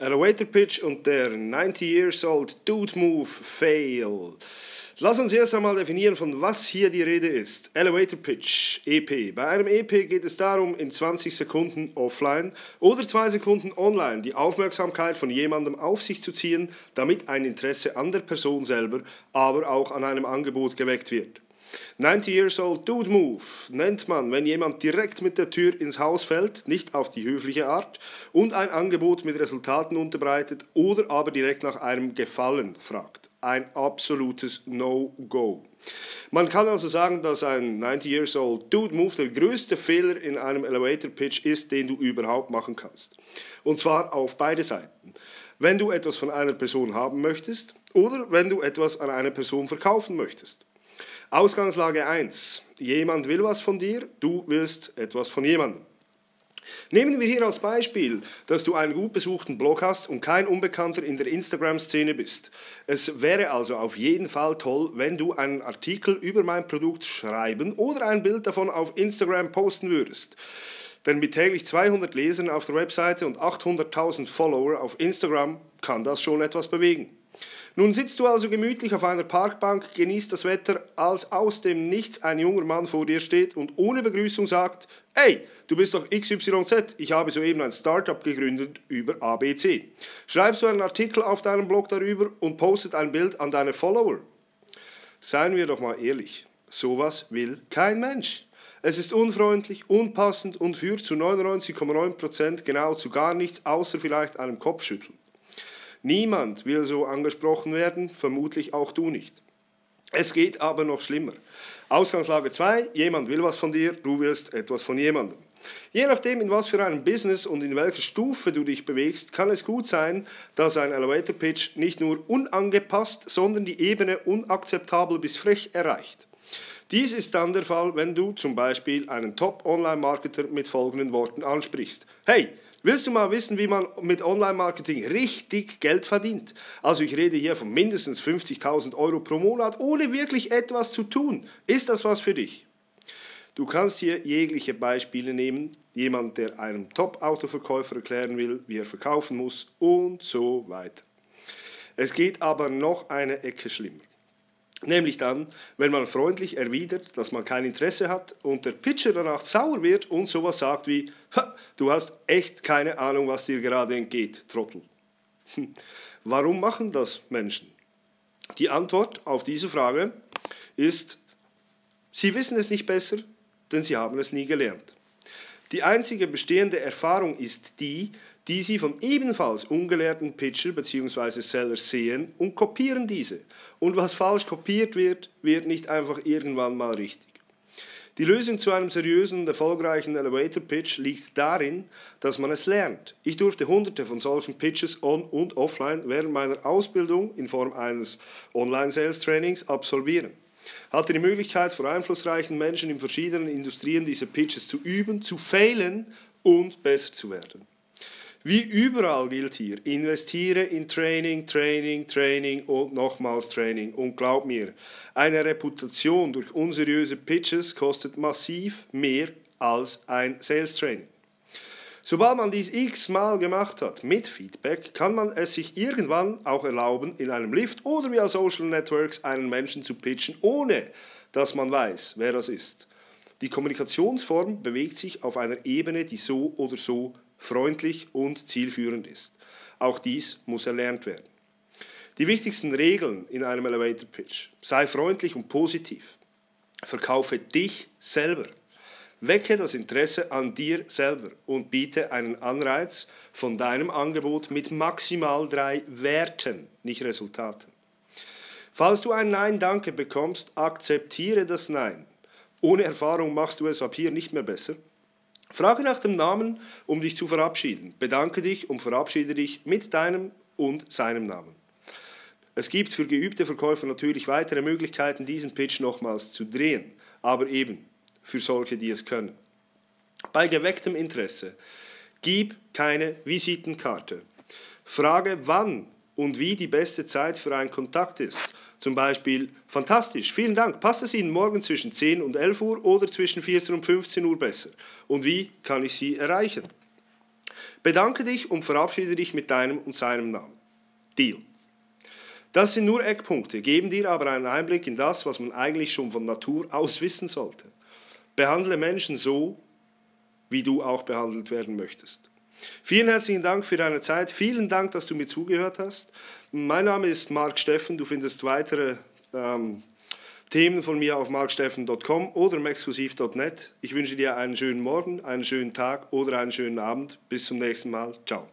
Elevator Pitch und der 90 Years Old Dude Move Fail. Lass uns erst einmal definieren, von was hier die Rede ist. Elevator Pitch, EP. Bei einem EP geht es darum, in 20 Sekunden offline oder 2 Sekunden online die Aufmerksamkeit von jemandem auf sich zu ziehen, damit ein Interesse an der Person selber, aber auch an einem Angebot geweckt wird. 90 Years Old Dude Move nennt man, wenn jemand direkt mit der Tür ins Haus fällt, nicht auf die höfliche Art, und ein Angebot mit Resultaten unterbreitet oder aber direkt nach einem Gefallen fragt. Ein absolutes No-Go. Man kann also sagen, dass ein 90 Years Old Dude Move der größte Fehler in einem Elevator Pitch ist, den du überhaupt machen kannst. Und zwar auf beide Seiten. Wenn du etwas von einer Person haben möchtest oder wenn du etwas an eine Person verkaufen möchtest. Ausgangslage 1. Jemand will was von dir, du willst etwas von jemandem. Nehmen wir hier als Beispiel, dass du einen gut besuchten Blog hast und kein Unbekannter in der Instagram-Szene bist. Es wäre also auf jeden Fall toll, wenn du einen Artikel über mein Produkt schreiben oder ein Bild davon auf Instagram posten würdest. Denn mit täglich 200 Lesern auf der Webseite und 800.000 Follower auf Instagram kann das schon etwas bewegen. Nun sitzt du also gemütlich auf einer Parkbank, genießt das Wetter, als aus dem Nichts ein junger Mann vor dir steht und ohne Begrüßung sagt, hey, du bist doch XYZ, ich habe soeben ein Startup gegründet über ABC. Schreibst du einen Artikel auf deinem Blog darüber und postet ein Bild an deine Follower? Seien wir doch mal ehrlich, sowas will kein Mensch. Es ist unfreundlich, unpassend und führt zu 99,9% genau zu gar nichts, außer vielleicht einem Kopfschütteln. Niemand will so angesprochen werden, vermutlich auch du nicht. Es geht aber noch schlimmer. Ausgangslage 2, jemand will was von dir, du willst etwas von jemandem. Je nachdem, in was für einem Business und in welcher Stufe du dich bewegst, kann es gut sein, dass ein Elevator Pitch nicht nur unangepasst, sondern die Ebene unakzeptabel bis frech erreicht. Dies ist dann der Fall, wenn du zum Beispiel einen Top-Online-Marketer mit folgenden Worten ansprichst. Hey, Willst du mal wissen, wie man mit Online-Marketing richtig Geld verdient? Also ich rede hier von mindestens 50.000 Euro pro Monat, ohne wirklich etwas zu tun. Ist das was für dich? Du kannst hier jegliche Beispiele nehmen. Jemand, der einem Top-Autoverkäufer erklären will, wie er verkaufen muss und so weiter. Es geht aber noch eine Ecke schlimmer. Nämlich dann, wenn man freundlich erwidert, dass man kein Interesse hat und der Pitcher danach sauer wird und sowas sagt wie, du hast echt keine Ahnung, was dir gerade entgeht, Trottel. Warum machen das Menschen? Die Antwort auf diese Frage ist, sie wissen es nicht besser, denn sie haben es nie gelernt. Die einzige bestehende Erfahrung ist die, die sie von ebenfalls ungelehrten Pitcher bzw. Sellers sehen und kopieren diese. Und was falsch kopiert wird, wird nicht einfach irgendwann mal richtig. Die Lösung zu einem seriösen und erfolgreichen Elevator Pitch liegt darin, dass man es lernt. Ich durfte hunderte von solchen Pitches on und offline während meiner Ausbildung in Form eines Online-Sales-Trainings absolvieren. Hatte die Möglichkeit, vor einflussreichen Menschen in verschiedenen Industrien diese Pitches zu üben, zu failen und besser zu werden. Wie überall gilt hier, investiere in Training, Training, Training und nochmals Training. Und glaub mir, eine Reputation durch unseriöse Pitches kostet massiv mehr als ein Sales Training. Sobald man dies x-mal gemacht hat mit Feedback, kann man es sich irgendwann auch erlauben, in einem Lift oder via Social Networks einen Menschen zu pitchen, ohne dass man weiß, wer das ist. Die Kommunikationsform bewegt sich auf einer Ebene, die so oder so freundlich und zielführend ist. Auch dies muss erlernt werden. Die wichtigsten Regeln in einem Elevator Pitch. Sei freundlich und positiv. Verkaufe dich selber. Wecke das Interesse an dir selber und biete einen Anreiz von deinem Angebot mit maximal drei Werten, nicht Resultaten. Falls du ein Nein Danke bekommst, akzeptiere das Nein. Ohne Erfahrung machst du es ab hier nicht mehr besser. Frage nach dem Namen, um dich zu verabschieden. Bedanke dich und verabschiede dich mit deinem und seinem Namen. Es gibt für geübte Verkäufer natürlich weitere Möglichkeiten, diesen Pitch nochmals zu drehen, aber eben für solche, die es können. Bei gewecktem Interesse gib keine Visitenkarte. Frage, wann und wie die beste Zeit für einen Kontakt ist zum Beispiel, fantastisch, vielen Dank, passt es Ihnen morgen zwischen 10 und 11 Uhr oder zwischen 14 und 15 Uhr besser? Und wie kann ich Sie erreichen? Bedanke dich und verabschiede dich mit deinem und seinem Namen. Deal. Das sind nur Eckpunkte, geben dir aber einen Einblick in das, was man eigentlich schon von Natur aus wissen sollte. Behandle Menschen so, wie du auch behandelt werden möchtest. Vielen herzlichen Dank für deine Zeit. Vielen Dank, dass du mir zugehört hast. Mein Name ist Marc Steffen. Du findest weitere ähm, Themen von mir auf marksteffen.com oder exklusiv.net. Ich wünsche dir einen schönen Morgen, einen schönen Tag oder einen schönen Abend. Bis zum nächsten Mal. Ciao.